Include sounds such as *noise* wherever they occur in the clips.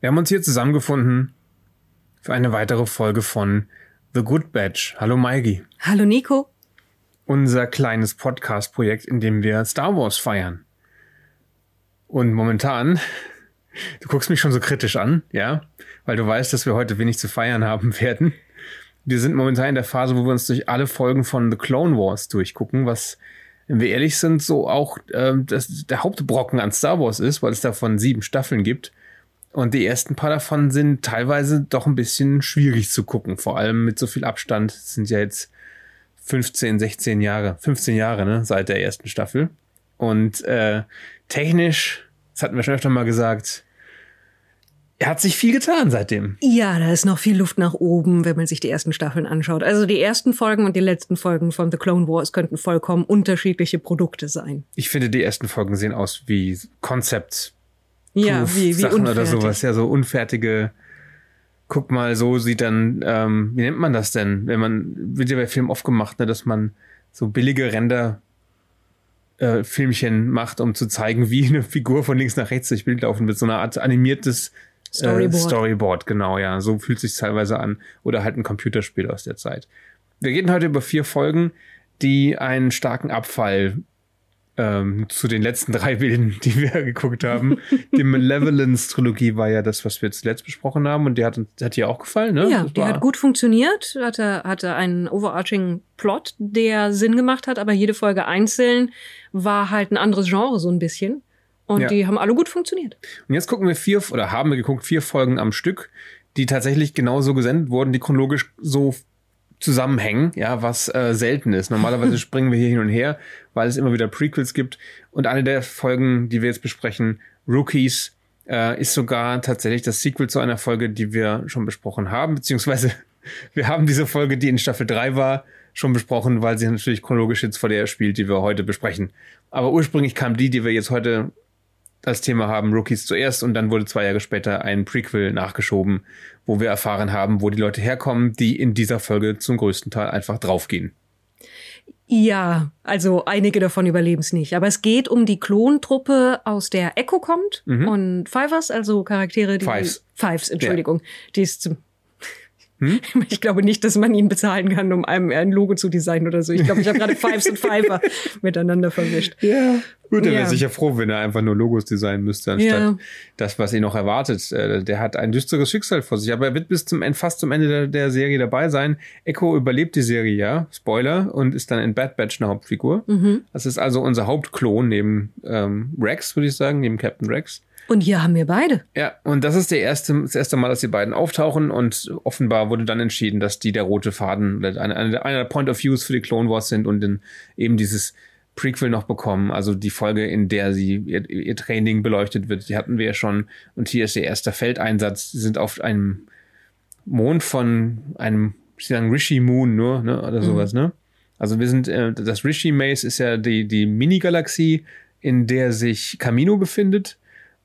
Wir haben uns hier zusammengefunden für eine weitere Folge von The Good Batch. Hallo Maigi. Hallo Nico. Unser kleines Podcast-Projekt, in dem wir Star Wars feiern. Und momentan, *laughs* du guckst mich schon so kritisch an, ja, weil du weißt, dass wir heute wenig zu feiern haben *laughs* werden. Wir sind momentan in der Phase, wo wir uns durch alle Folgen von The Clone Wars durchgucken, was, wenn wir ehrlich sind, so auch äh, das, der Hauptbrocken an Star Wars ist, weil es davon sieben Staffeln gibt. Und die ersten paar davon sind teilweise doch ein bisschen schwierig zu gucken, vor allem mit so viel Abstand. Es sind ja jetzt 15, 16 Jahre, 15 Jahre, ne, seit der ersten Staffel. Und äh, technisch, das hatten wir schon öfter mal gesagt, er hat sich viel getan seitdem. Ja, da ist noch viel Luft nach oben, wenn man sich die ersten Staffeln anschaut. Also die ersten Folgen und die letzten Folgen von The Clone Wars könnten vollkommen unterschiedliche Produkte sein. Ich finde, die ersten Folgen sehen aus wie Konzept. Ja, wie, wie Sachen unfertig. oder sowas. Ja, so unfertige. Guck mal, so sieht dann, ähm, wie nennt man das denn? Wenn man, wird ja bei Filmen oft gemacht, ne, dass man so billige Ränder äh, Filmchen macht, um zu zeigen, wie eine Figur von links nach rechts durch Bild laufen wird. So eine Art animiertes Storyboard. Äh, Storyboard, genau, ja. So fühlt sich teilweise an. Oder halt ein Computerspiel aus der Zeit. Wir reden heute über vier Folgen, die einen starken Abfall ähm, zu den letzten drei Bilden, *laughs* die wir geguckt haben. die Malevolence-Trilogie war ja das, was wir zuletzt besprochen haben. Und die hat, uns- hat dir auch gefallen, ne? Ja, Das die war- hat gut funktioniert, hatte, hatte einen overarching Plot, der Sinn gemacht hat, aber jede Folge einzeln war halt ein anderes Genre so ein bisschen. Und Ja. die haben alle gut funktioniert. Und jetzt gucken wir vier, oder haben wir geguckt, vier Folgen am Stück, die tatsächlich genauso gesendet wurden, die chronologisch so zusammenhängen, ja, was äh, selten ist. Normalerweise *laughs* springen wir hier hin und her, weil es immer wieder Prequels gibt. Und eine der Folgen, die wir jetzt besprechen, Rookies, äh, ist sogar tatsächlich das Sequel zu einer Folge, die wir schon besprochen haben, beziehungsweise *laughs* wir haben diese Folge, die in Staffel 3 war, schon besprochen, weil sie natürlich chronologisch jetzt vor der spielt, die wir heute besprechen. Aber ursprünglich kam die, die wir jetzt heute als Thema haben, Rookies zuerst und dann wurde zwei Jahre später ein Prequel nachgeschoben, wo wir erfahren haben, wo die Leute herkommen, die in dieser Folge zum größten Teil einfach draufgehen. Ja, also einige davon überleben es nicht. Aber es geht um die Klontruppe, aus der Echo kommt und Fivers, also Charaktere, die. Mhm. Fives. Fives, Entschuldigung. Die ist zum. *laughs* Ich glaube nicht, dass man ihn bezahlen kann, um einem ein Logo zu designen oder so. Ich glaube, ich habe gerade *laughs* Fives und Fiver miteinander verwischt. Ja. Gut, er Ja. wäre sicher froh, wenn er einfach nur Logos designen müsste, anstatt Ja. das, was ihn noch erwartet. Äh, Der hat ein düsteres Schicksal vor sich, aber er wird bis zum End, fast zum Ende der, der Serie dabei sein. Echo überlebt die Serie, ja, Spoiler, und ist dann in Bad Batch eine Hauptfigur. Das ist also unser Hauptklon neben ähm, Rex, würde ich sagen, neben Captain Rex. Und hier haben wir beide. Ja, und das ist der erste, das erste Mal, dass die beiden auftauchen und offenbar wurde dann entschieden, dass die der rote Faden oder eine, eine, einer der Point of Views für die Clone Wars sind und dann eben dieses Prequel noch bekommen, also die Folge, in der sie ihr, ihr Training beleuchtet wird, die hatten wir ja schon. Und hier ist ihr erster Feldeinsatz, sie sind auf einem Mond von einem, ich sagen Rishi Moon nur, ne, oder sowas, ne? Also wir sind, äh, das Rishi Maze ist ja die, die Mini-Galaxie, in der sich Camino befindet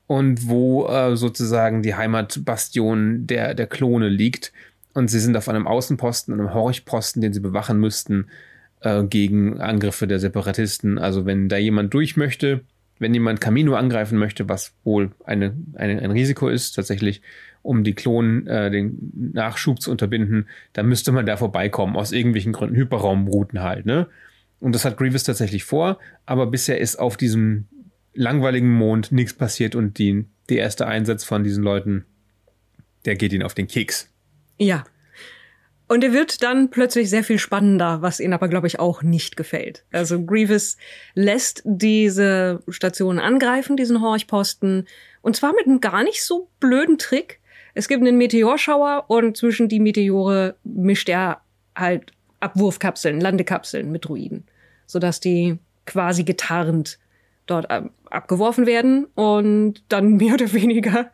und wo äh, sozusagen die Heimatbastion der, der Klone liegt. Und sie sind auf einem Außenposten, einem Horchposten, den sie bewachen müssten äh, gegen Angriffe der Separatisten. Also wenn da jemand durch möchte, wenn jemand Camino angreifen möchte, was wohl eine, eine, ein Risiko ist, tatsächlich, um die Klonen, äh, den Nachschub zu unterbinden, dann müsste man da vorbeikommen, aus irgendwelchen Gründen, Hyperraumrouten halt, ne? Und das hat Grievous tatsächlich vor, aber bisher ist auf diesem langweiligen Mond nichts passiert und die, der erste Einsatz von diesen Leuten, der geht ihnen auf den Keks. Ja. Und er wird dann plötzlich sehr viel spannender, was ihnen aber, glaube ich, auch nicht gefällt. Also Grievous lässt diese Station angreifen, diesen Horchposten, und zwar mit einem gar nicht so blöden Trick. Es gibt einen Meteorschauer und zwischen die Meteore mischt er halt Abwurfkapseln, Landekapseln mit Druiden, sodass die quasi getarnt dort ab- abgeworfen werden und dann *laughs* mehr oder weniger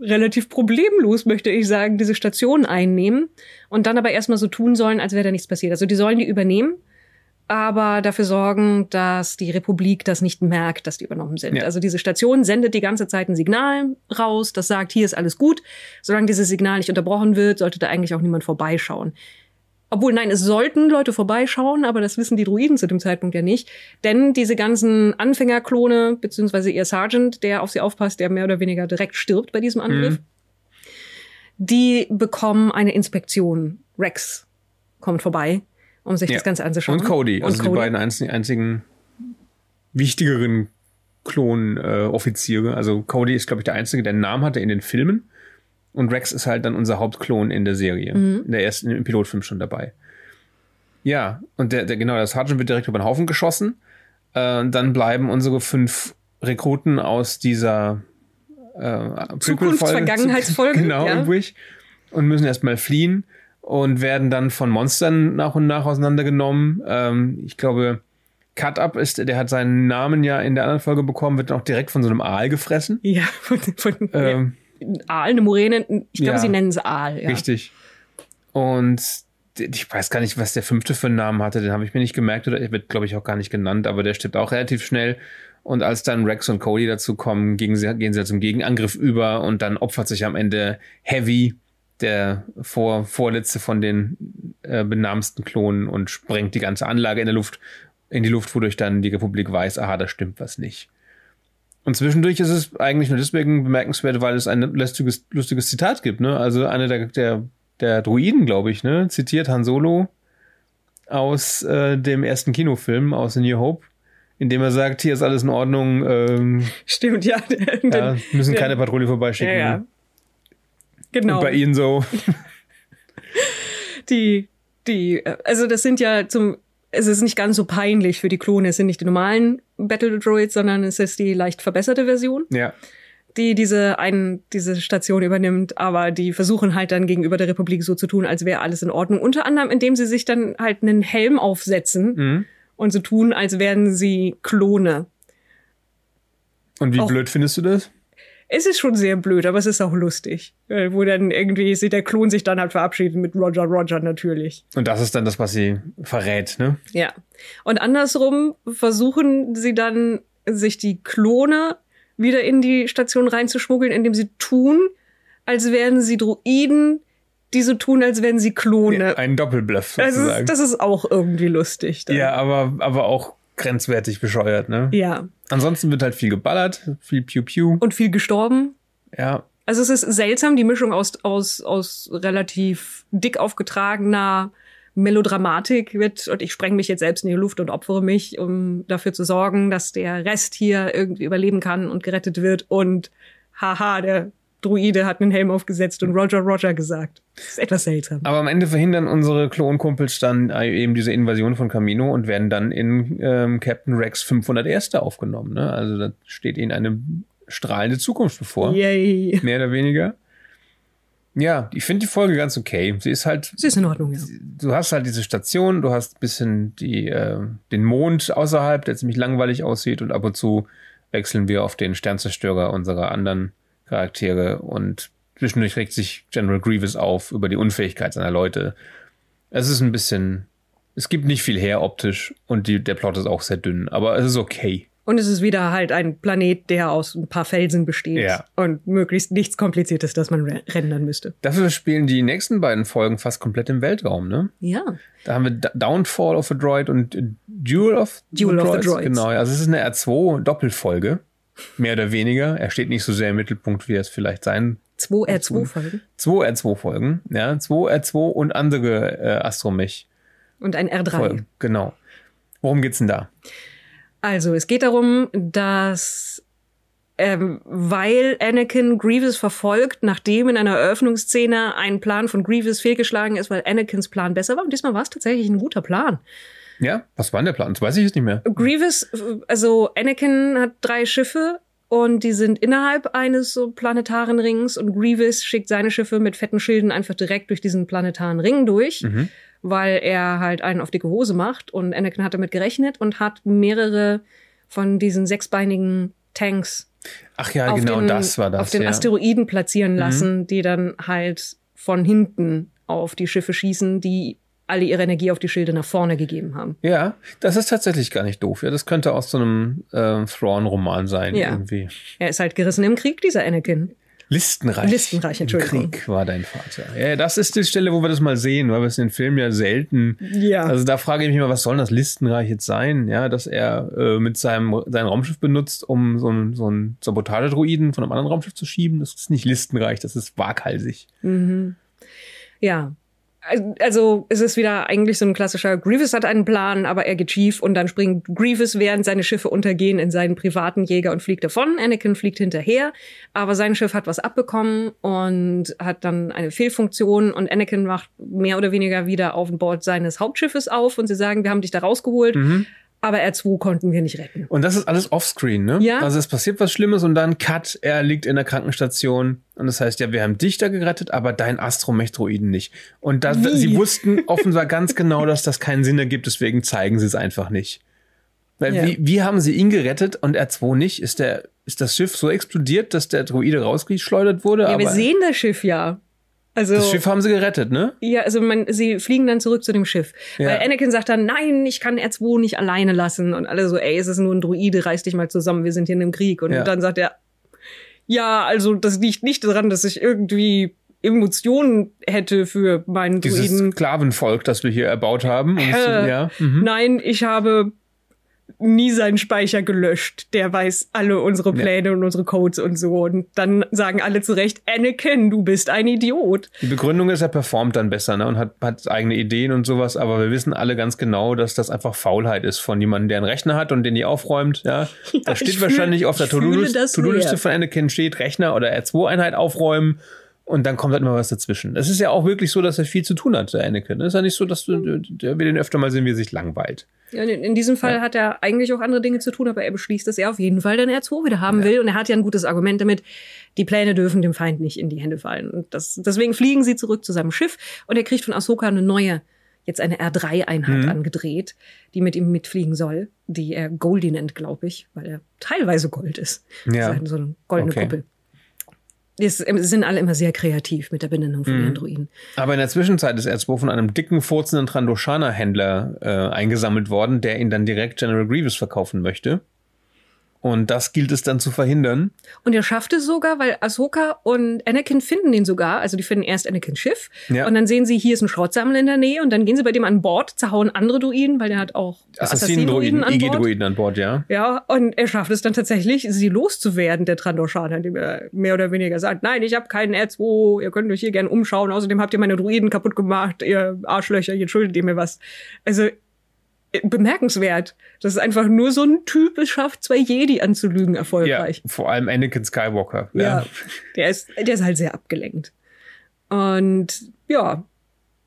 relativ problemlos, möchte ich sagen, diese Station einnehmen und dann aber erstmal so tun sollen, als wäre da nichts passiert. Also die sollen die übernehmen, aber dafür sorgen, dass die Republik das nicht merkt, dass die übernommen sind. Ja. Also diese Station sendet die ganze Zeit ein Signal raus, das sagt, hier ist alles gut. Solange dieses Signal nicht unterbrochen wird, sollte da eigentlich auch niemand vorbeischauen. Obwohl, nein, es sollten Leute vorbeischauen, aber das wissen die Druiden zu dem Zeitpunkt ja nicht. Denn diese ganzen Anfängerklone, beziehungsweise ihr Sergeant, der auf sie aufpasst, der mehr oder weniger direkt stirbt bei diesem Angriff, die bekommen eine Inspektion. Rex kommt vorbei, um sich Ja. das Ganze anzuschauen. Und Cody, also Und die beiden einzigen, einzigen wichtigeren Klon-Offiziere. Äh, also Cody ist, glaube ich, der Einzige, der einen Namen hatte in den Filmen. Und Rex ist halt dann unser Hauptklon in der Serie. Mhm. In der ersten, im Pilotfilm schon dabei. Ja, und der, der genau, der Sergeant wird direkt über den Haufen geschossen. Äh, und dann bleiben unsere fünf Rekruten aus dieser äh, Zukunft, Vergangenheitsfolge, *laughs* genau, ja. übrig und müssen erstmal fliehen und werden dann von Monstern nach und nach auseinandergenommen. Ähm, ich glaube, Cut Up ist, der hat seinen Namen ja in der anderen Folge bekommen, wird auch direkt von so einem Aal gefressen. Ja, von, von Ähm, Aal, eine Moräne. Ich glaube, ja. sie nennen es Aal. Ja. Richtig. Und ich weiß gar nicht, was der fünfte für einen Namen hatte, den habe ich mir nicht gemerkt oder er wird, glaube ich, auch gar nicht genannt, aber der stirbt auch relativ schnell. Und als dann Rex und Cody dazu kommen, gegen sie, gehen sie halt zum Gegenangriff über und dann opfert sich am Ende Heavy, der vor, vorletzte von den äh, benamsten Klonen und sprengt die ganze Anlage in der Luft, in die Luft, wodurch dann die Republik weiß, aha, da stimmt was nicht. Und zwischendurch ist es eigentlich nur deswegen bemerkenswert, weil es ein lustiges, lustiges Zitat gibt, ne? Also einer der, der, der Druiden, glaube ich, ne, zitiert Han Solo aus äh, dem ersten Kinofilm, aus A New Hope, indem er sagt, hier ist alles in Ordnung, ähm, *laughs* Stimmt, ja. *laughs* ja, müssen der- keine Patrouille ja, vorbeischicken. ja. Genau. Und bei ihnen so, *laughs* die, die, äh, also das sind ja zum, es ist nicht ganz so peinlich für die Klone. Es sind nicht die normalen Battle Droids, sondern es ist die leicht verbesserte Version, ja, die diese ein, diese Station übernimmt. Aber die versuchen halt dann gegenüber der Republik so zu tun, als wäre alles in Ordnung. Unter anderem, indem sie sich dann halt einen Helm aufsetzen mhm. und so tun, als wären sie Klone. Und wie Auch- blöd findest du das? Es ist schon sehr blöd, aber es ist auch lustig. Äh, Wo dann irgendwie sieht der Klon sich dann halt verabschieden mit Roger Roger natürlich. Und das ist dann das, was sie verrät, ne? Ja. Und andersrum versuchen sie dann, sich die Klone wieder in die Station reinzuschmuggeln, indem sie tun, als wären sie Droiden, die so tun, als wären sie Klone. Ein Doppelbluff das, sozusagen. ist, das ist auch irgendwie lustig. Dann. ja, aber, aber auch grenzwertig bescheuert, ne? Ja. Ansonsten wird halt viel geballert, viel Pew Pew. Und viel gestorben. Ja, Also es ist seltsam, die Mischung aus, aus, aus relativ dick aufgetragener Melodramatik wird, und ich spreng mich jetzt selbst in die Luft und opfere mich, um dafür zu sorgen, dass der Rest hier irgendwie überleben kann und gerettet wird. Und haha, der Druide hat einen Helm aufgesetzt und Roger Roger gesagt. Das ist etwas seltsam. aber am Ende verhindern unsere Klonkumpels dann äh, eben diese Invasion von Camino und werden dann in ähm, Captain Rex 501. aufgenommen. Ne? Also da steht ihnen eine strahlende Zukunft bevor, Yay. mehr oder weniger. Ja, ich finde die Folge ganz okay. Sie ist halt Das ist in Ordnung, ja. du hast halt diese Station, du hast ein bisschen die, äh, den Mond außerhalb, der ziemlich langweilig aussieht und ab und zu wechseln wir auf den Sternzerstörer unserer anderen Charaktere und zwischendurch regt sich General Grievous auf über die Unfähigkeit seiner Leute. Es ist ein bisschen, es gibt nicht viel her optisch und die, der Plot ist auch sehr dünn, aber es ist okay. Und es ist wieder halt ein Planet, der aus ein paar Felsen besteht. Ja. Und möglichst nichts Kompliziertes, das man re- rendern müsste. Dafür spielen die nächsten beiden Folgen fast komplett im Weltraum, ne? Ja. Da haben wir Downfall of a Droid und Duel of Duel of the Droids. Genau, also es ist eine R2-Doppelfolge. Mehr oder weniger. Er steht nicht so sehr im Mittelpunkt, wie er es vielleicht sein. Zwei R2-Folgen. Zwei R2-Folgen, ja. Zwei R2 und andere äh, Astromech-Folgen. Und ein R3. Genau. Worum geht's denn da? Also, es geht darum, dass ähm, weil Anakin Grievous verfolgt, nachdem in einer Eröffnungsszene ein Plan von Grievous fehlgeschlagen ist, weil Anakins Plan besser war. Und diesmal war es tatsächlich ein guter Plan. Ja, was war denn der Plan? Das weiß ich jetzt nicht mehr. Grievous, also Anakin hat drei Schiffe und die sind innerhalb eines so planetaren Rings und Grievous schickt seine Schiffe mit fetten Schilden einfach direkt durch diesen planetaren Ring durch, Mhm. weil er halt einen auf dicke Hose macht und Anakin hat damit gerechnet und hat mehrere von diesen sechsbeinigen Tanks Ach ja, auf, genau, den, das war das. auf den ja. Mhm. Asteroiden platzieren lassen, die dann halt von hinten auf die Schiffe schießen, die alle ihre Energie auf die Schilde nach vorne gegeben haben. Ja, das ist tatsächlich gar nicht doof. Ja, das könnte aus so einem äh, Thrawn-Roman sein, Ja. irgendwie. Er ist halt gerissen im Krieg, dieser Anakin. Listenreich. Listenreich, Entschuldigung. Krieg war dein Vater. Ja, das ist die Stelle, wo wir das mal sehen, weil wir es in den Filmen ja selten. Ja. Also da frage ich mich mal, was soll das Listenreich jetzt sein? Ja, dass er äh, mit seinem sein Raumschiff benutzt, um so einen so einen Sabotagedruiden von einem anderen Raumschiff zu schieben. Das ist nicht Listenreich, das ist waghalsig. Ja. Also es ist wieder eigentlich so ein klassischer Grievous hat einen Plan, aber er geht schief und dann springt Grievous, während seine Schiffe untergehen, in seinen privaten Jäger und fliegt davon. Anakin fliegt hinterher, aber sein Schiff hat was abbekommen und hat dann eine Fehlfunktion und Anakin macht mehr oder weniger wieder auf Bord seines Hauptschiffes auf und sie sagen, wir haben dich da rausgeholt, aber R2 konnten wir nicht retten. Und das ist alles offscreen, ne? Ja. Also es passiert was Schlimmes und dann Cut, er liegt in der Krankenstation und das heißt, ja, wir haben dich da gerettet, aber dein Astromech-Droiden nicht. Und da, Wie? sie wussten offenbar ganz genau, dass das keinen Sinn ergibt, deswegen zeigen sie es einfach nicht. Weil Ja. wie, wie haben sie ihn gerettet und R2 nicht? Ist der, ist das Schiff so explodiert, dass der Droide rausgeschleudert wurde? Ja, aber wir sehen das Schiff ja. Also das Schiff haben sie gerettet, ne? Ja, also man, sie fliegen dann zurück zu dem Schiff. Ja. Weil Anakin sagt dann, nein, ich kann R2 nicht alleine lassen. Und alle so, ey, es ist nur ein Druide, reiß dich mal zusammen, wir sind hier in einem Krieg. Und Ja. dann sagt er, ja, also das liegt nicht daran, dass ich irgendwie Emotionen hätte für meinen Dieses Druiden. Sklavenvolk, das wir hier erbaut haben. Äh, ja. Mhm. Nein, ich habe nie seinen Speicher gelöscht. Der weiß alle unsere Pläne und unsere Codes und so. Und dann sagen alle zu Recht, Anakin, du bist ein Idiot. Die Begründung ist, er performt dann besser ne? und hat, hat eigene Ideen und sowas, aber wir wissen alle ganz genau, dass das einfach Faulheit ist von jemandem, der einen Rechner hat und den die aufräumt. Ja, *laughs* da ich steht fühl- wahrscheinlich auf der To-Do-Liste von Anakin steht Rechner oder R2-Einheit aufräumen und dann kommt halt immer was dazwischen. Es ist ja auch wirklich so, dass er viel zu tun hat, der Anakin. Es ist ja nicht so, dass du, der, wir den öfter mal sehen, wie er sich langweilt. Ja, in, diesem Fall hat er eigentlich auch andere Dinge zu tun, aber er beschließt, dass er auf jeden Fall den R2 wieder haben will. Und er hat ja ein gutes Argument damit, die Pläne dürfen dem Feind nicht in die Hände fallen. Und das, deswegen fliegen sie zurück zu seinem Schiff und er kriegt von Ahsoka eine neue, jetzt eine R3-Einheit angedreht, die mit ihm mitfliegen soll, die er Goldie nennt, glaube ich, weil er teilweise Gold ist. Ja. Das ist so eine goldene Okay. Kuppel. Sie sind alle immer sehr kreativ mit der Benennung von ihren Druiden. Aber in der Zwischenzeit ist R2 von einem dicken, furzenden Trandoshana-Händler äh, eingesammelt worden, der ihn dann direkt General Grievous verkaufen möchte. Und das gilt es dann zu verhindern. Und er schafft es sogar, weil Ahsoka und Anakin finden den sogar. Also die finden erst Anakins Schiff. Ja. Und dann sehen sie, hier ist ein Schrottsammler in der Nähe. Und dann gehen sie bei dem an Bord, zerhauen andere Druiden, weil der hat auch Assassinen-Druiden, an Bord. IG-Druiden an Bord, ja. Ja, und er schafft es dann tatsächlich, sie loszuwerden, der Trandoshaner, indem er mehr oder weniger sagt, nein, ich habe keinen R2, ihr könnt euch hier gerne umschauen, außerdem habt ihr meine Druiden kaputt gemacht, ihr Arschlöcher, jetzt schuldet ihr mir was. Also bemerkenswert, dass es einfach nur so ein Typ es schafft, zwei Jedi anzulügen Ja, erfolgreich. vor allem Anakin Skywalker. Ja. Der ist, der ist halt sehr abgelenkt. Und ja,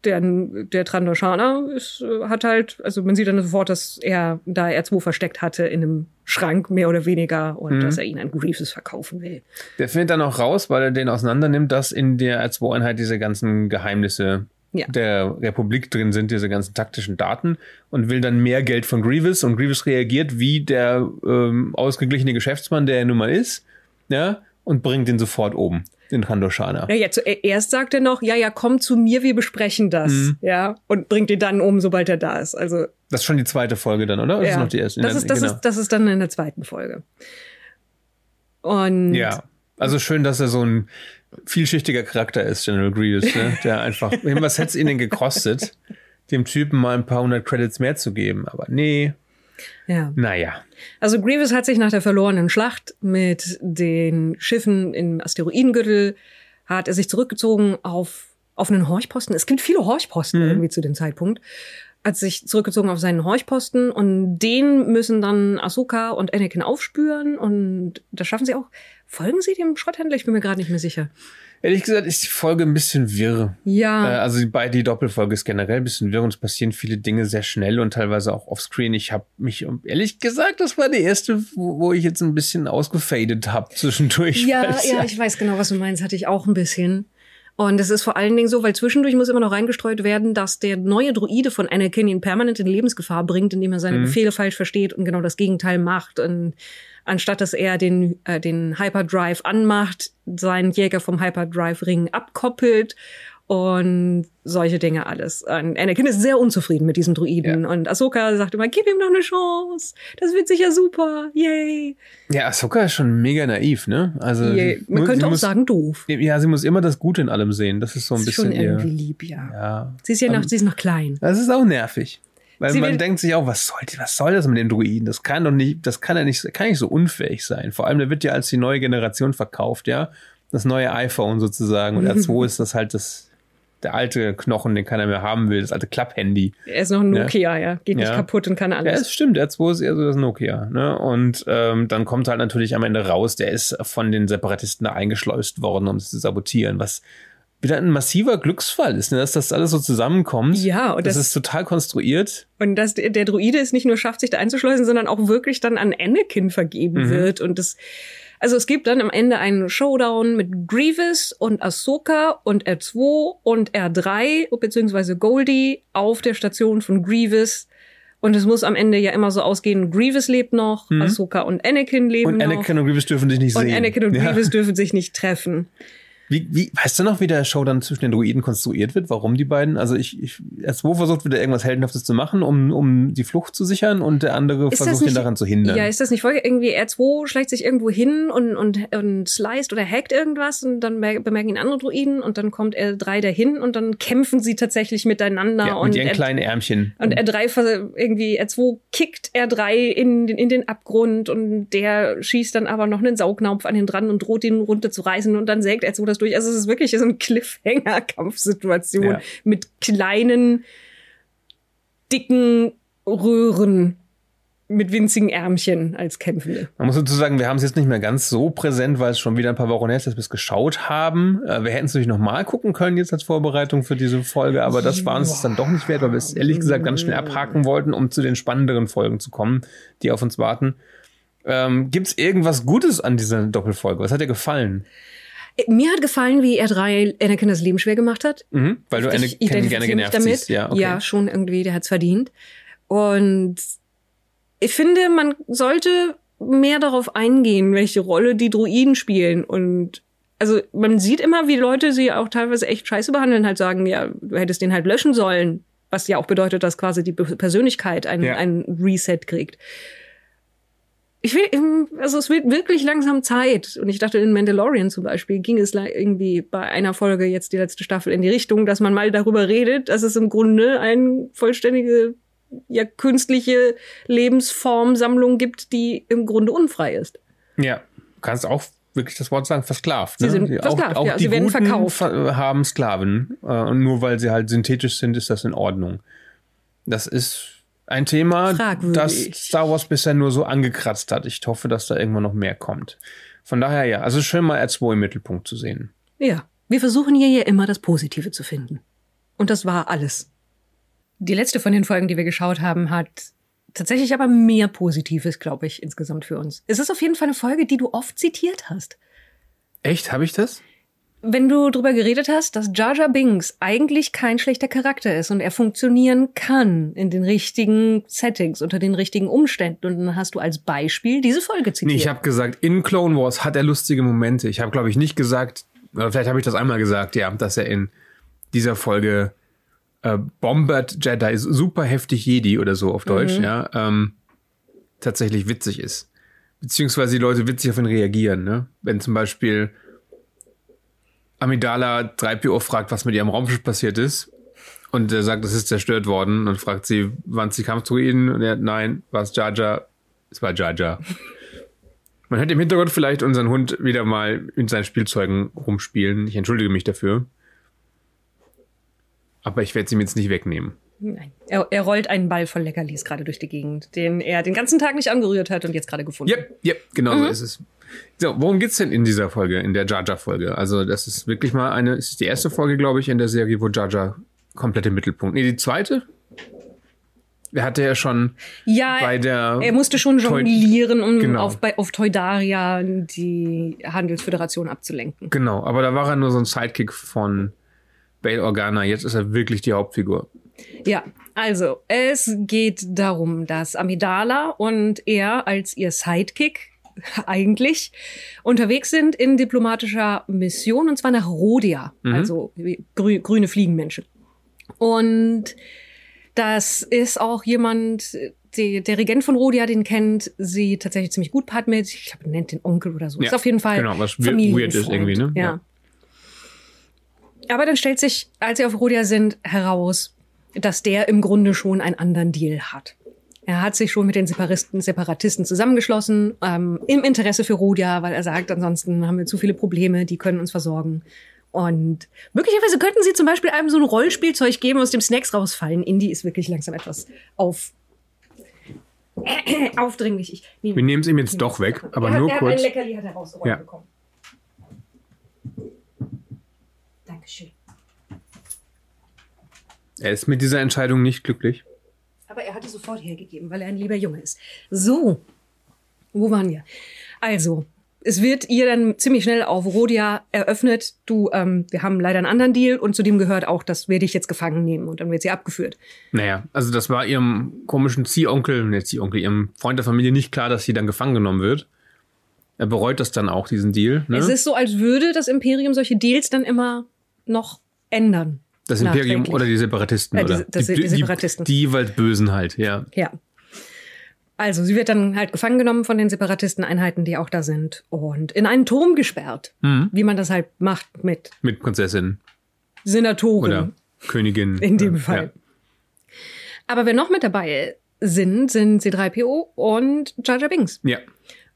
der, der Trandoshaner ist, hat halt, also man sieht dann sofort, dass er da R2 versteckt hatte in einem Schrank, mehr oder weniger, und dass er ihn an Grievous verkaufen will. Der findet dann auch raus, weil er den auseinandernimmt, dass in der R2-Einheit diese ganzen Geheimnisse Ja. der Republik drin sind, diese ganzen taktischen Daten und will dann mehr Geld von Grievous und Grievous reagiert wie der ähm, ausgeglichene Geschäftsmann, der er nun mal ist, ja, und bringt den sofort oben, den Kandoshana. Ja, ja, zuerst sagt er noch, ja, ja, komm zu mir, wir besprechen das, Mhm. ja, und bringt ihn dann um, sobald er da ist. Also, Das ist schon die zweite Folge dann, oder? Das ja, ist noch die erste. das, ist, das, genau. ist, das ist dann in der zweiten Folge. Und Ja, also schön, dass er so ein vielschichtiger Charakter ist, General Grievous, ne? der einfach, was hätte es ihnen gekostet, dem Typen mal ein paar hundert Credits mehr zu geben, aber nee, ja. naja. Also Grievous hat sich nach der verlorenen Schlacht mit den Schiffen im Asteroidengürtel, hat er sich zurückgezogen auf, auf einen Horchposten. Es gibt viele Horchposten Mhm. irgendwie zu dem Zeitpunkt. Hat sich zurückgezogen auf seinen Horchposten und den müssen dann Ahsoka und Anakin aufspüren und das schaffen sie auch. Folgen sie dem Schrotthändler? Ich bin mir gerade nicht mehr sicher. Ehrlich gesagt ist die Folge ein bisschen wirr. Äh, Ja, also die, bei- die Doppelfolge ist generell ein bisschen wirr und es passieren viele Dinge sehr schnell und teilweise auch offscreen. Ich habe mich, ehrlich gesagt, das war die erste, wo, wo ich jetzt ein bisschen ausgefadet habe zwischendurch. ja, es ja, ich weiß genau, was du meinst. Hatte ich auch ein bisschen. Und es ist vor allen Dingen so, weil zwischendurch muss immer noch reingestreut werden, dass der neue Druide von Anakin ihn permanent in Lebensgefahr bringt, indem er seine Befehle falsch versteht und genau das Gegenteil macht. Und anstatt dass er den, äh, den Hyperdrive anmacht, seinen Jäger vom Hyperdrive-Ring abkoppelt und solche Dinge alles. Und Anakin ist sehr unzufrieden mit diesem Druiden Ja. und Ahsoka sagt immer, gib ihm noch eine Chance, das wird sicher super, yay. Ja, Ahsoka ist schon mega naiv, ne? Also yay. Man muss- könnte auch muss, sagen doof. Ja, sie muss immer das Gute in allem sehen. Das ist so ein ist schon bisschen ihr. irgendwie lieb, ja. Ja. Sie ist ja noch, Ähm, sie ist noch klein. Das ist auch nervig. Weil Sie man denkt sich auch, was soll, was soll das mit dem Druiden? Das kann doch nicht, das kann ja nicht, kann nicht so unfähig sein. Vor allem, der wird ja als die neue Generation verkauft, ja. Das neue iPhone sozusagen. Und R2 *laughs* ist das halt das, der alte Knochen, den keiner mehr haben will, das alte Klapphandy. Er ist noch ein Nokia, ja. Geht nicht Ja. kaputt und kann Ja, alles. es stimmt, R2 ist eher so das Nokia. Ne? Und ähm, dann kommt halt natürlich am Ende raus, der ist von den Separatisten da eingeschleust worden, um sie zu sabotieren, was wieder ein massiver Glücksfall ist, ne? dass das alles so zusammenkommt. Ja, und das, das- ist total konstruiert. Und dass der der Druide es nicht nur schafft, sich da einzuschleusen, sondern auch wirklich dann an Anakin vergeben Mhm. wird. Und das, also es gibt dann am Ende einen Showdown mit Grievous und Ahsoka und R2 und R3, beziehungsweise Goldie auf der Station von Grievous. Und es muss am Ende ja immer so ausgehen, Grievous lebt noch, Ahsoka und Anakin leben Mhm. Und noch. Anakin und Grievous dürfen sich nicht und sehen. Anakin und Ja. Grievous dürfen sich nicht treffen. Wie, wie, weißt du noch, wie der Show dann zwischen den Druiden konstruiert wird? Warum die beiden? Also ich, ich R2 versucht wieder irgendwas Heldenhaftes zu machen, um, um die Flucht zu sichern und der andere Ist versucht ihn nicht- daran zu hindern. Ja, ist das nicht voll? Irgendwie R2 schleicht sich irgendwo hin und, und, und sliced oder hackt irgendwas und dann mer- bemerken ihn andere Druiden und dann kommt R3 dahin und dann kämpfen sie tatsächlich miteinander ja, und mit ihren R- kleinen Ärmchen. und R3 vers- irgendwie, R2 kickt R3 in, den- in den Abgrund und der schießt dann aber noch einen Saugnapf an ihn dran und droht ihn runterzureißen und dann sägt R2 das durch. Also es ist wirklich so eine Cliffhanger-Kampfsituation Ja. mit kleinen, dicken Röhren mit winzigen Ärmchen als Kämpfende. Man muss dazu sagen, wir haben es jetzt nicht mehr ganz so präsent, weil es schon wieder ein paar Wochen her ist, dass wir es geschaut haben. Äh, Wir hätten es natürlich nochmal gucken können jetzt als Vorbereitung für diese Folge, aber das war uns dann doch nicht wert, weil wir es ehrlich gesagt ganz schnell abhaken wollten, um zu den spannenderen Folgen zu kommen, die auf uns warten. Ähm, Gibt es irgendwas Gutes an dieser Doppelfolge? Was hat dir gefallen? Mir hat gefallen, wie R3 Anakin das Leben schwer gemacht hat. Mhm, weil du Anakin gerne genervt siehst. Ja, okay. ja, schon irgendwie, der hat's verdient. Und ich finde, man sollte mehr darauf eingehen, welche Rolle die Druiden spielen. Und also man sieht immer, wie Leute sie auch teilweise echt scheiße behandeln, halt sagen, ja, du hättest den halt löschen sollen. Was ja auch bedeutet, dass quasi die Persönlichkeit ein, Ja. ein Reset kriegt. Ich will, also es wird wirklich langsam Zeit. Und ich dachte, in Mandalorian zum Beispiel ging es irgendwie bei einer Folge jetzt die letzte Staffel in die Richtung, dass man mal darüber redet, dass es im Grunde eine vollständige, ja, künstliche Lebensformsammlung gibt, die im Grunde unfrei ist. Ja, du kannst auch wirklich das Wort sagen, versklavt. Sie ne? sind Die- versklavt, auch, auch ja, die sie werden Guten verkauft. ver- haben Sklaven. Äh, und nur weil sie halt synthetisch sind, ist das in Ordnung. Das ist ein Thema, Fragwürdig. das Star Wars bisher nur so angekratzt hat. Ich hoffe, dass da irgendwann noch mehr kommt. Von daher ja, also schön mal R2 im Mittelpunkt zu sehen. Ja, wir versuchen hier ja immer das Positive zu finden. Und das war alles. Die letzte von den Folgen, die wir geschaut haben, hat tatsächlich aber mehr Positives, glaube ich, insgesamt für uns. Es ist auf jeden Fall eine Folge, die du oft zitiert hast. Echt? Habe ich das? Wenn du drüber geredet hast, dass Jar Jar Binks eigentlich kein schlechter Charakter ist und er funktionieren kann in den richtigen Settings, unter den richtigen Umständen. Und dann hast du als Beispiel diese Folge zitiert. Nee, ich habe gesagt, in Clone Wars hat er lustige Momente. Ich habe, glaube ich, nicht gesagt, oder vielleicht habe ich das einmal gesagt, ja, dass er in dieser Folge äh, Bombert Jedi, super heftig Jedi oder so auf Deutsch, ja, ähm, tatsächlich witzig ist. Beziehungsweise die Leute witzig auf ihn reagieren, ne? Wenn zum Beispiel Amidala 3PO fragt, was mit ihrem Raumschiff passiert ist. Und er sagt, es ist zerstört worden. Und fragt sie, waren es die Kampfdruiden? Und er, nein, war es Jar Jar? Es war Jar Jar. Man hört im Hintergrund vielleicht unseren Hund wieder mal mit seinen Spielzeugen rumspielen. Ich entschuldige mich dafür. Aber ich werde sie mir jetzt nicht wegnehmen. Nein. Er, er rollt einen Ball voll Leckerlis gerade durch die Gegend, den er den ganzen Tag nicht angerührt hat und jetzt gerade gefunden. Yep, yep, genau so ist es. So, worum geht's denn in dieser Folge, in der Jar Jar Folge? Also, das ist wirklich mal eine, es ist die erste Folge, glaube ich, in der Serie, wo Jar komplett im Mittelpunkt. Nee, die zweite? Er hatte ja schon Ja, bei der er musste schon jonglieren, um Genau. auf, bei, auf Toidaria die Handelsföderation abzulenken. Genau, aber da war er nur so ein Sidekick von Bail Organa. Jetzt ist er wirklich die Hauptfigur. Ja, also es geht darum, dass Amidala und er als ihr Sidekick *laughs* eigentlich unterwegs sind in diplomatischer Mission und zwar nach Rhodia, Mhm. also grü grüne Fliegenmenschen. Und das ist auch jemand, die, der Regent von Rhodia, den kennt sie tatsächlich ziemlich gut, Padme. Ich glaube, nennt den Onkel oder so. Ja, ist auf jeden Fall genau, was weird ist irgendwie, ne? Ja. Ja. Aber dann stellt sich, als sie auf Rhodia sind, heraus, dass der im Grunde schon einen anderen Deal hat. Er hat sich schon mit den Separatisten, Separatisten zusammengeschlossen, ähm, im Interesse für Rhodia, weil er sagt, ansonsten haben wir zu viele Probleme, die können uns versorgen. Und möglicherweise könnten sie zum Beispiel einem so ein Rollspielzeug geben, aus dem Snacks rausfallen. Indy ist wirklich langsam etwas auf *coughs* aufdringlich. Ich nehme Wir nehmen es ihm jetzt doch weg, aber er hat, nur er hat kurz. ein Leckerli hat er rausgeräumt Ja. bekommen. Dankeschön. Er ist mit dieser Entscheidung nicht glücklich. Aber er hatte sofort hergegeben, weil er ein lieber Junge ist. So, wo waren wir? Also, es wird ihr dann ziemlich schnell auf Rhodia eröffnet, du, ähm, wir haben leider einen anderen Deal und zu dem gehört auch, dass wir dich jetzt gefangen nehmen und dann wird sie abgeführt. Naja, also das war ihrem komischen Ziehonkel, ne, Ziehonkel, ihrem Freund der Familie nicht klar, dass sie dann gefangen genommen wird. Er bereut das dann auch, diesen Deal. Ne? Es ist so, als würde das Imperium solche Deals dann immer noch ändern. Das Imperium oder die Separatisten. Äh, die- oder? das- die Separatisten. Die, die jeweils Bösen halt, ja. Ja. Also, sie wird dann halt gefangen genommen von den Separatisteneinheiten, die auch da sind, und in einen Turm gesperrt, Mhm. wie man das halt macht mit Mit Prinzessin Senatoren. oder Königin. In dem Ja, Fall. Aber wer noch mit dabei sind, sind C3PO und Jar Jar Binks. Ja.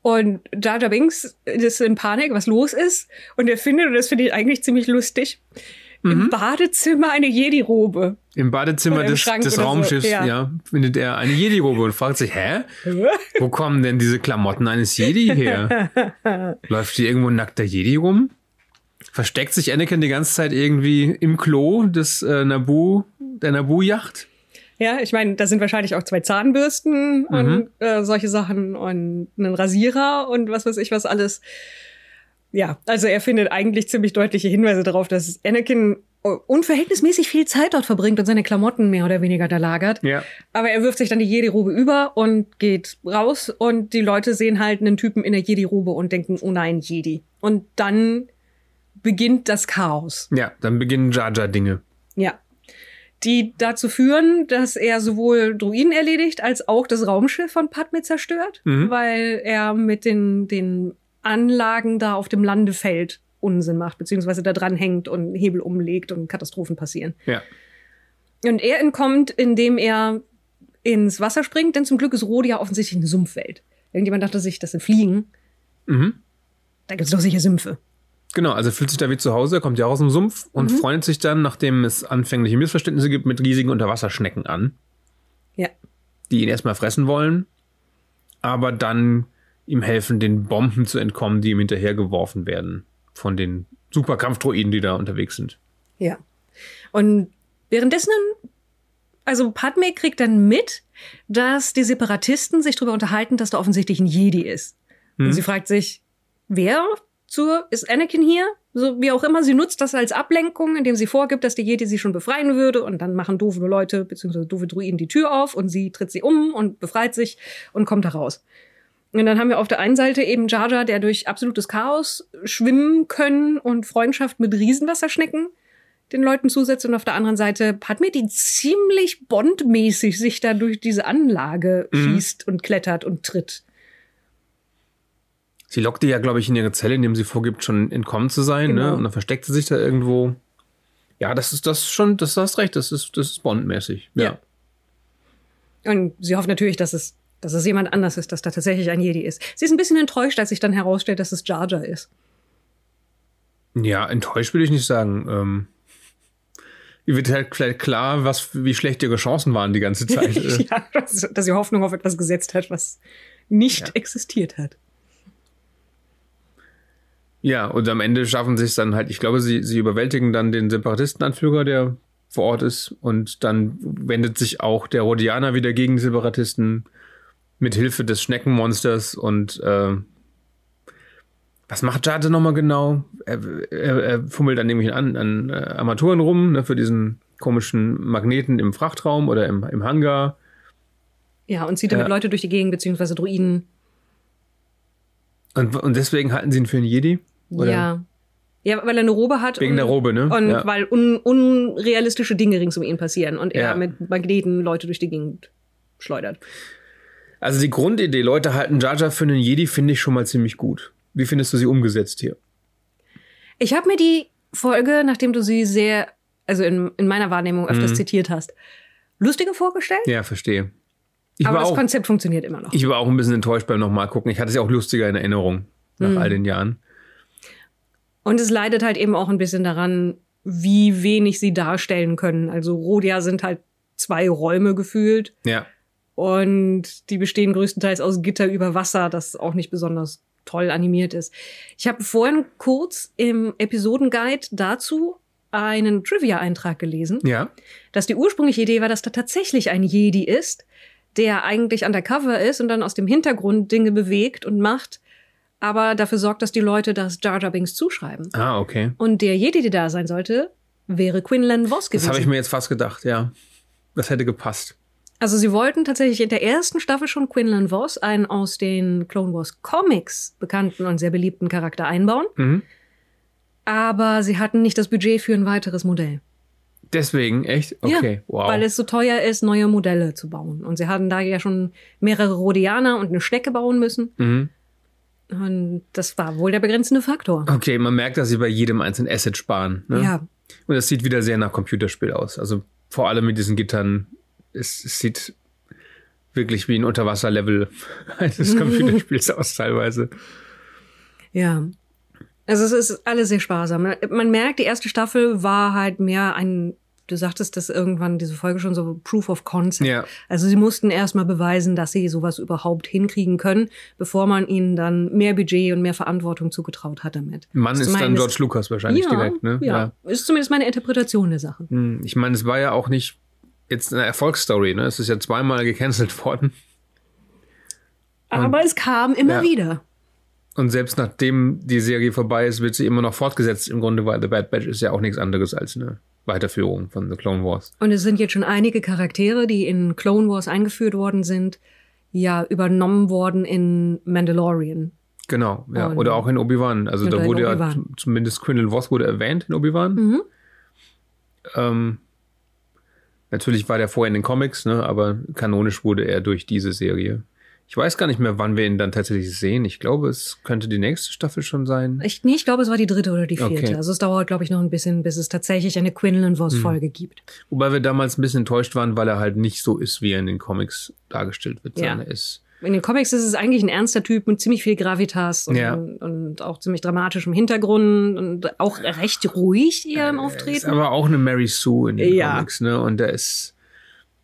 Und Jar Jar Binks ist in Panik, was los ist. Und er findet, und das finde ich eigentlich ziemlich lustig, Mhm. im Badezimmer eine Jedi-Robe. Im Badezimmer Oder des, des oder so, Raumschiffs ja. ja. findet er eine Jedi-Robe und fragt sich, hä? *laughs* Wo kommen denn diese Klamotten eines Jedi her? *laughs* Läuft hier irgendwo ein nackter Jedi rum? Versteckt sich Anakin die ganze Zeit irgendwie im Klo des äh, Naboo, der Naboo-Yacht? Ja, ich meine, da sind wahrscheinlich auch zwei Zahnbürsten und äh, solche Sachen und einen Rasierer und was weiß ich was alles. Ja, also er findet eigentlich ziemlich deutliche Hinweise darauf, dass Anakin äh, unverhältnismäßig viel Zeit dort verbringt und seine Klamotten mehr oder weniger da lagert. Ja. Aber er wirft sich dann die Jedi-Robe über und geht raus und die Leute sehen halt einen Typen in der Jedi-Robe und denken, oh nein, Jedi. Und dann beginnt das Chaos. Ja, dann beginnen Jar Jar Dinge. Ja. Die dazu führen, dass er sowohl Druiden erledigt, als auch das Raumschiff von Padme zerstört, Mhm. weil er mit den, den Anlagen da auf dem Landefeld Unsinn macht, beziehungsweise da dran hängt und Hebel umlegt und Katastrophen passieren. Ja. Und er entkommt, indem er ins Wasser springt, denn zum Glück ist Rhodia offensichtlich eine Sumpfwelt. Irgendjemand dachte sich, das sind Fliegen. Mhm. Da gibt's doch sicher Sümpfe. Genau, also fühlt sich da wie zu Hause, kommt ja aus dem Sumpf und Mhm. freundet sich dann, nachdem es anfängliche Missverständnisse gibt, mit riesigen Unterwasserschnecken an, Ja. die ihn erstmal fressen wollen, aber dann ihm helfen, den Bomben zu entkommen, die ihm hinterhergeworfen werden von den Superkampfdroiden, die da unterwegs sind. Ja. Und währenddessen, also Padme kriegt dann mit, dass die Separatisten sich darüber unterhalten, dass da offensichtlich ein Jedi ist. Und Mhm. sie fragt sich, wer zur, ist Anakin hier? So, wie auch immer, sie nutzt das als Ablenkung, indem sie vorgibt, dass die Jedi sie schon befreien würde und dann machen doofe Leute, beziehungsweise doofe Druiden die Tür auf und sie tritt sie um und befreit sich und kommt heraus. Und dann haben wir auf der einen Seite eben Jar Jar, der durch absolutes Chaos schwimmen können und Freundschaft mit Riesenwasserschnecken den Leuten zusetzt und auf der anderen Seite Padme, die ziemlich bondmäßig sich da durch diese Anlage Mhm. schießt und klettert und tritt. Sie lockt die ja, glaube ich, in ihre Zelle, indem sie vorgibt, schon entkommen zu sein, ne? Genau. Und dann versteckt sie sich da irgendwo. Ja, das ist das schon, das hast recht, das ist, das ist Bond-mäßig. Ja. Ja. Und sie hofft natürlich, dass es, dass es jemand anders ist, dass da tatsächlich ein Jedi ist. Sie ist ein bisschen enttäuscht, als sich dann herausstellt, dass es Jar Jar ist. Ja, enttäuscht will ich nicht sagen. Ähm, ihr wird halt vielleicht klar, was, wie schlecht ihre Chancen waren die ganze Zeit. *laughs* Ja, dass, dass sie Hoffnung auf etwas gesetzt hat, was nicht Ja. existiert hat. ja, und am Ende schaffen sie es dann halt, ich glaube, sie, sie überwältigen dann den Separatistenanführer, der vor Ort ist, und dann wendet sich auch der Rhodianer wieder gegen die Separatisten mit Hilfe des Schneckenmonsters und äh, was macht Jade nochmal genau? Er, er, er fummelt dann nämlich an, an äh, Armaturen rum, ne, für diesen komischen Magneten im Frachtraum oder im, im Hangar. Ja, und zieht damit Ja. Leute durch die Gegend, beziehungsweise Druiden. Und, und deswegen halten sie ihn für einen Jedi? Oder? Ja. Ja, weil er eine Robe hat. Wegen und, der Robe, ne? Und Ja. weil un, unrealistische Dinge rings um ihn passieren und er Ja. mit Magneten Leute durch die Gegend schleudert. Also die Grundidee, Leute halten Jar Jar für einen Jedi, finde ich schon mal ziemlich gut. Wie findest du sie umgesetzt hier? Ich habe mir die Folge, nachdem du sie sehr, also in, in meiner Wahrnehmung öfters Mhm. zitiert hast, lustiger vorgestellt. Ja, verstehe. Ich aber das auch, Konzept funktioniert immer noch. ich war auch ein bisschen enttäuscht beim nochmal gucken. Ich hatte es ja auch lustiger in Erinnerung nach Mhm. all den Jahren. Und es leidet halt eben auch ein bisschen daran, wie wenig sie darstellen können. Also Rodia sind halt zwei Räume gefühlt Ja. Und die bestehen größtenteils aus Gitter über Wasser, das auch nicht besonders toll animiert ist. Ich habe vorhin kurz im Episodenguide dazu einen Trivia-Eintrag gelesen, Ja. dass die ursprüngliche Idee war, dass da tatsächlich ein Jedi ist, der eigentlich undercover ist und dann aus dem Hintergrund Dinge bewegt und macht, aber dafür sorgt, dass die Leute das Jar Jar Binks zuschreiben. Ah, okay. Und der Jedi, der da sein sollte, wäre Quinlan Voss Das gewesen. habe ich mir jetzt fast gedacht, ja. Das hätte gepasst. Also sie wollten tatsächlich in der ersten Staffel schon Quinlan Voss, einen aus den Clone Wars Comics bekannten und sehr beliebten Charakter einbauen, Mhm. aber sie hatten nicht das Budget für ein weiteres Modell. Deswegen, echt? Okay, ja, wow. Weil es so teuer ist, neue Modelle zu bauen. Und sie hatten da ja schon mehrere Rhodianer und eine Schnecke bauen müssen. mhm. Und das war wohl der begrenzende Faktor. Okay, man merkt, dass sie bei jedem einzelnen Asset sparen. Ne? Ja, Und es sieht wieder sehr nach Computerspiel aus. Also vor allem mit diesen Gittern. Es, es sieht wirklich wie ein Unterwasserlevel *laughs* eines *laughs* Computerspiels aus teilweise. ja. Also es ist alles sehr sparsam. Man merkt, die erste Staffel war halt mehr ein, du sagtest das irgendwann, diese Folge schon so Proof of Concept. Ja. Also sie mussten erstmal beweisen, dass sie sowas überhaupt hinkriegen können, bevor man ihnen dann mehr Budget und mehr Verantwortung zugetraut hat damit. Mann ist dann George Lucas wahrscheinlich ja, direkt, ne? Ja. ist zumindest meine Interpretation der Sache. Hm, Ich meine, es war ja auch nicht jetzt eine Erfolgsstory, ne? Es ist ja zweimal gecancelt *laughs* worden. Aber es kam immer Ja. wieder. Und selbst nachdem die Serie vorbei ist, wird sie immer noch fortgesetzt. Im Grunde, weil The Bad Batch ist ja auch nichts anderes als eine Weiterführung von The Clone Wars. Und es sind jetzt schon einige Charaktere, die in Clone Wars eingeführt worden sind, ja übernommen worden in Mandalorian. Genau, ja. Und- Oder auch in Obi-Wan. Also da wurde ja zumindest Quinlan Voss wurde erwähnt in Obi-Wan. Mhm. Ähm, natürlich war der vorher in den Comics, ne? aber kanonisch wurde er durch diese Serie. Ich weiß gar nicht mehr, wann wir ihn dann tatsächlich sehen. Ich glaube, es könnte die nächste Staffel schon sein. Ich, nee, ich glaube, es war die dritte oder die vierte. Okay. Also es dauert, glaube ich, noch ein bisschen, bis es tatsächlich eine Quinlan Voss Folge gibt. Wobei wir damals ein bisschen enttäuscht waren, weil er halt nicht so ist, wie er in den Comics dargestellt wird. Ja. sondern Er ist In den Comics ist es eigentlich ein ernster Typ mit ziemlich viel Gravitas und, Ja. und auch ziemlich dramatischem Hintergrund und auch recht ruhig eher im ist Auftreten. aber auch eine Mary Sue in den Ja. Comics, ne? Und der ist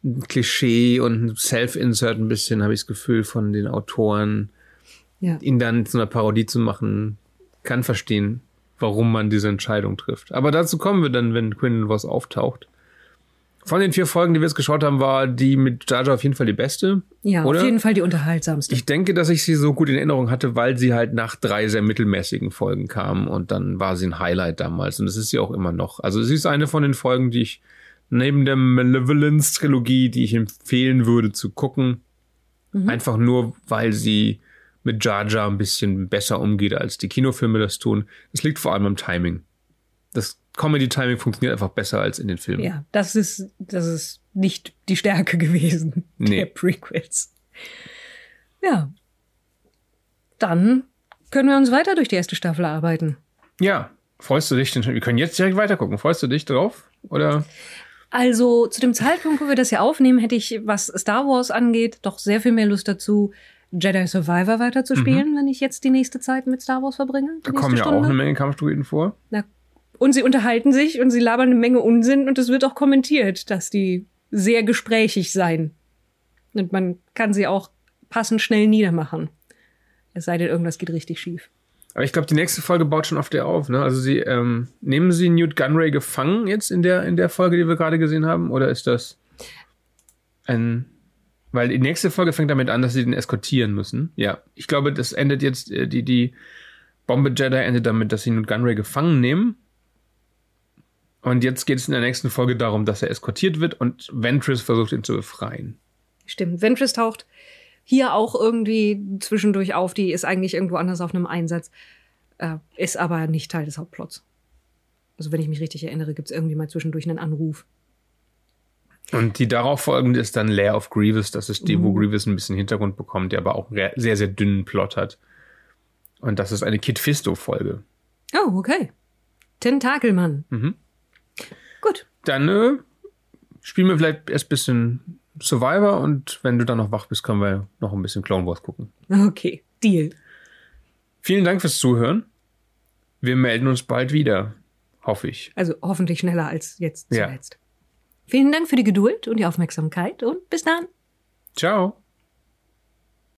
ein Klischee und ein Self-Insert ein bisschen, habe ich das Gefühl, von den Autoren. Ja. Ihn dann zu einer Parodie zu machen, kann verstehen, warum man diese Entscheidung trifft. Aber dazu kommen wir dann, wenn Quinlan was auftaucht. Von den vier Folgen, die wir jetzt geschaut haben, war die mit Jar auf jeden Fall die beste. Ja, oder? auf jeden Fall die unterhaltsamste. Ich denke, dass ich sie so gut in Erinnerung hatte, weil sie halt nach drei sehr mittelmäßigen Folgen kam und dann war sie ein Highlight damals und das ist sie auch immer noch. Also sie ist eine von den Folgen, die ich neben der Malevolence-Trilogie, die ich empfehlen würde zu gucken, einfach nur, weil sie mit Jar ein bisschen besser umgeht, als die Kinofilme das tun. Es liegt vor allem am Timing. Das Comedy-Timing funktioniert einfach besser als in den Filmen. ja, das ist, das ist nicht die Stärke gewesen *laughs* Nee. der Prequels. Ja. Dann können wir uns weiter durch die erste Staffel arbeiten. ja. Freust du dich denn schon? Wir können jetzt direkt weitergucken. Freust du dich drauf? Oder? Also zu dem Zeitpunkt, wo wir das hier aufnehmen, hätte ich, was Star Wars angeht, doch sehr viel mehr Lust dazu, Jedi Survivor weiterzuspielen, wenn ich jetzt die nächste Zeit mit Star Wars verbringe. Da kommen ja auch Stunde. eine Menge Kampfdruiden vor. Na, und sie unterhalten sich und sie labern eine Menge Unsinn und es wird auch kommentiert, dass die sehr gesprächig seien. Und man kann sie auch passend schnell niedermachen. Es sei denn, irgendwas geht richtig schief. Aber ich glaube, die nächste Folge baut schon auf der auf. Ne? Also sie ähm, nehmen sie Newt Gunray gefangen jetzt in der in der Folge, die wir gerade gesehen haben, oder ist das ein weil die nächste Folge fängt damit an, dass sie den eskortieren müssen. Ja, ich glaube, das endet jetzt äh, die die Bombe Jedi endet damit, dass sie Newt Gunray gefangen nehmen. Und jetzt geht es in der nächsten Folge darum, dass er eskortiert wird und Ventress versucht ihn zu befreien. Stimmt, Ventress taucht hier auch irgendwie zwischendurch auf. Die ist eigentlich irgendwo anders auf einem Einsatz, äh, ist aber nicht Teil des Hauptplots. Also wenn ich mich richtig erinnere, gibt es irgendwie mal zwischendurch einen Anruf. Und die darauf folgende ist dann Lair of Grievous. Das ist die, wo Grievous ein bisschen Hintergrund bekommt, der aber auch einen sehr, sehr dünnen Plot hat. Und das ist eine Kid Fisto-Folge. Oh, okay. Tentakelmann. Mhm. Gut. Dann äh, spielen wir vielleicht erst ein bisschen Survivor und wenn du dann noch wach bist, können wir noch ein bisschen Clone Wars gucken. Okay. Deal. Vielen Dank fürs Zuhören. Wir melden uns bald wieder. Hoffe ich. Also hoffentlich schneller als jetzt Ja. zuletzt. Vielen Dank für die Geduld und die Aufmerksamkeit und bis dann. Ciao.